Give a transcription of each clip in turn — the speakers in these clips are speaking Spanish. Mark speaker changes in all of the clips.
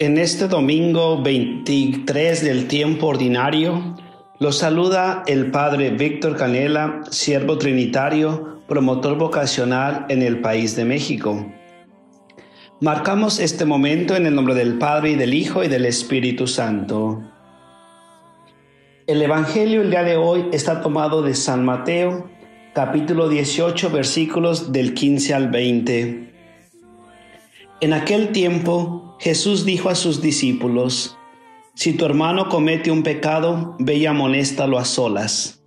Speaker 1: En este domingo 23 del tiempo ordinario, los saluda el Padre Víctor Canela, siervo trinitario, promotor vocacional en el país de México. Marcamos este momento en el nombre del Padre y del Hijo y del Espíritu Santo. El Evangelio el día de hoy está tomado de San Mateo, capítulo 18, versículos del 15 al 20. En aquel tiempo Jesús dijo a sus discípulos, Si tu hermano comete un pecado, ve y amonéstalo a solas.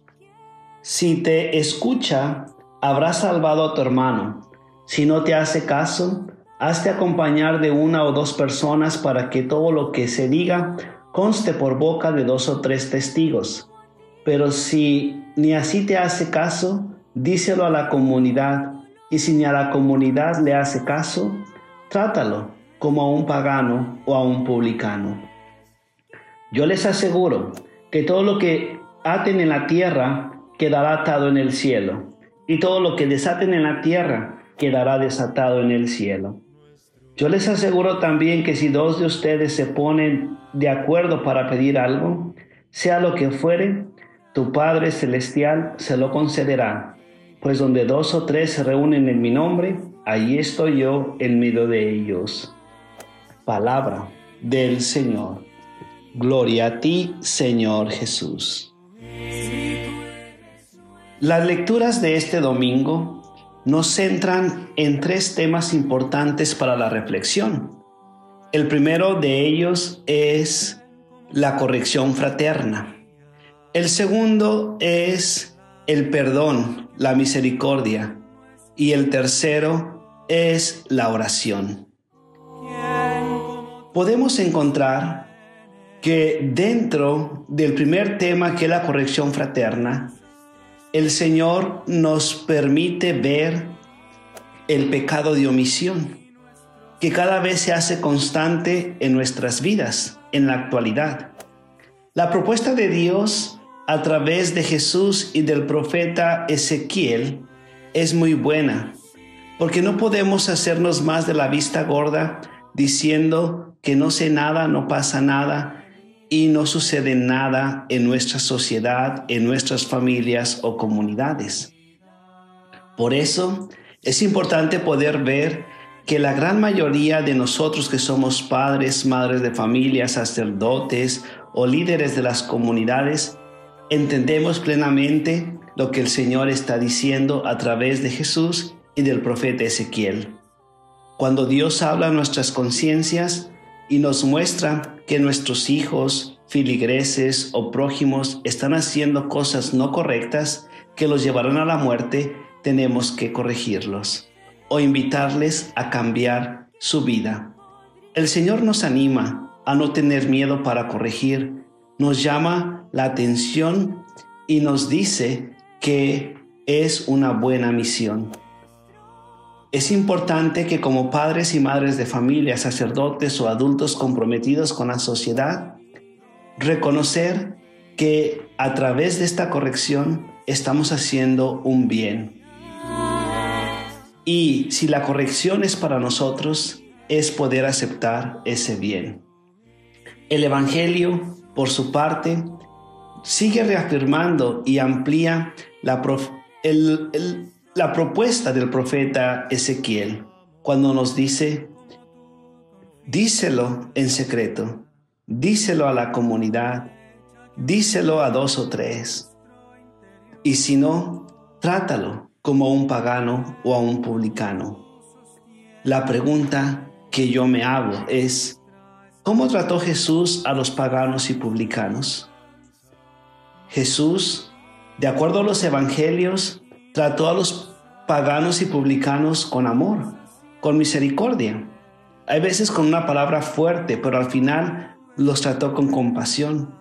Speaker 1: Si te escucha, habrás salvado a tu hermano. Si no te hace caso, hazte acompañar de una o dos personas para que todo lo que se diga conste por boca de dos o tres testigos. Pero si ni así te hace caso, díselo a la comunidad, y si ni a la comunidad le hace caso, trátalo como a un pagano o a un publicano. Yo les aseguro que todo lo que aten en la tierra quedará atado en el cielo, y todo lo que desaten en la tierra quedará desatado en el cielo. Yo les aseguro también que si dos de ustedes se ponen de acuerdo para pedir algo, sea lo que fuere, tu Padre Celestial se lo concederá, pues donde dos o tres se reúnen en mi nombre, Ahí estoy yo en medio de ellos. Palabra del Señor. Gloria a ti, Señor Jesús. Las lecturas de este domingo nos centran en tres temas importantes para la reflexión. El primero de ellos es la corrección fraterna. El segundo es el perdón, la misericordia y el tercero es la oración. Podemos encontrar que dentro del primer tema, que es la corrección fraterna, el Señor nos permite ver el pecado de omisión, que cada vez se hace constante en nuestras vidas, en la actualidad. La propuesta de Dios a través de Jesús y del profeta Ezequiel es muy buena, porque no podemos hacernos más de la vista gorda diciendo que no sé nada, no pasa nada y no sucede nada en nuestra sociedad, en nuestras familias o comunidades. Por eso es importante poder ver que la gran mayoría de nosotros que somos padres, madres de familia, sacerdotes o líderes de las comunidades, entendemos plenamente lo que el Señor está diciendo a través de Jesús y del profeta Ezequiel. Cuando Dios habla a nuestras conciencias y nos muestra que nuestros hijos, filigreses o prójimos están haciendo cosas no correctas que los llevarán a la muerte, tenemos que corregirlos o invitarles a cambiar su vida. El Señor nos anima a no tener miedo para corregir, nos llama la atención y nos dice que es una buena misión. Es importante que como padres y madres de familia, sacerdotes o adultos comprometidos con la sociedad, reconocer que a través de esta corrección estamos haciendo un bien. Y si la corrección es para nosotros, es poder aceptar ese bien. El Evangelio, por su parte, sigue reafirmando y amplía la, propuesta del profeta Ezequiel cuando nos dice, díselo en secreto, díselo a la comunidad, díselo a dos o tres, y si no, trátalo como a un pagano o a un publicano. La pregunta que yo me hago es, ¿cómo trató Jesús a los paganos y publicanos? Jesús de acuerdo a los evangelios, trató a los paganos y publicanos con amor, con misericordia. Hay veces con una palabra fuerte, pero al final los trató con compasión.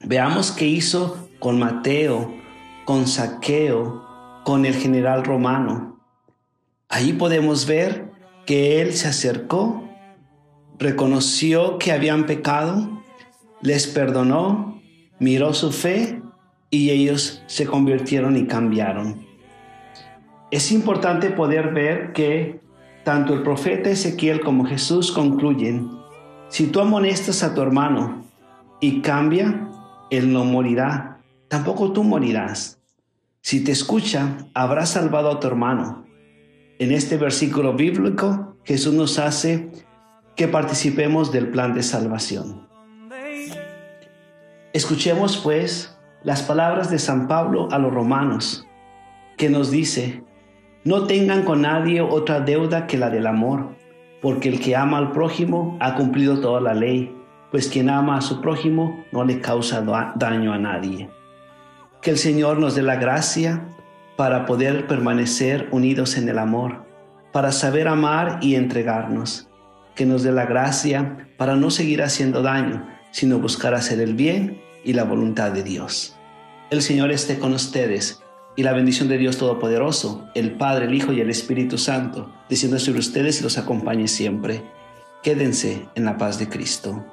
Speaker 1: Veamos qué hizo con Mateo, con Saqueo, con el general romano. Ahí podemos ver que él se acercó, reconoció que habían pecado, les perdonó, miró su fe y ellos se convirtieron y cambiaron. Es importante poder ver que tanto el profeta Ezequiel como Jesús concluyen Si tú amonestas a tu hermano y cambia, él no morirá, tampoco tú morirás. Si te escucha, habrás salvado a tu hermano. En este versículo bíblico, Jesús nos hace que participemos del plan de salvación. Escuchemos pues las palabras de San Pablo a los romanos, que nos dice, no tengan con nadie otra deuda que la del amor, porque el que ama al prójimo ha cumplido toda la ley, pues quien ama a su prójimo no le causa daño a nadie. Que el Señor nos dé la gracia para poder permanecer unidos en el amor, para saber amar y entregarnos. Que nos dé la gracia para no seguir haciendo daño, sino buscar hacer el bien y la voluntad de Dios. El Señor esté con ustedes y la bendición de Dios Todopoderoso, el Padre, el Hijo y el Espíritu Santo, descienda sobre ustedes y los acompañe siempre. Quédense en la paz de Cristo.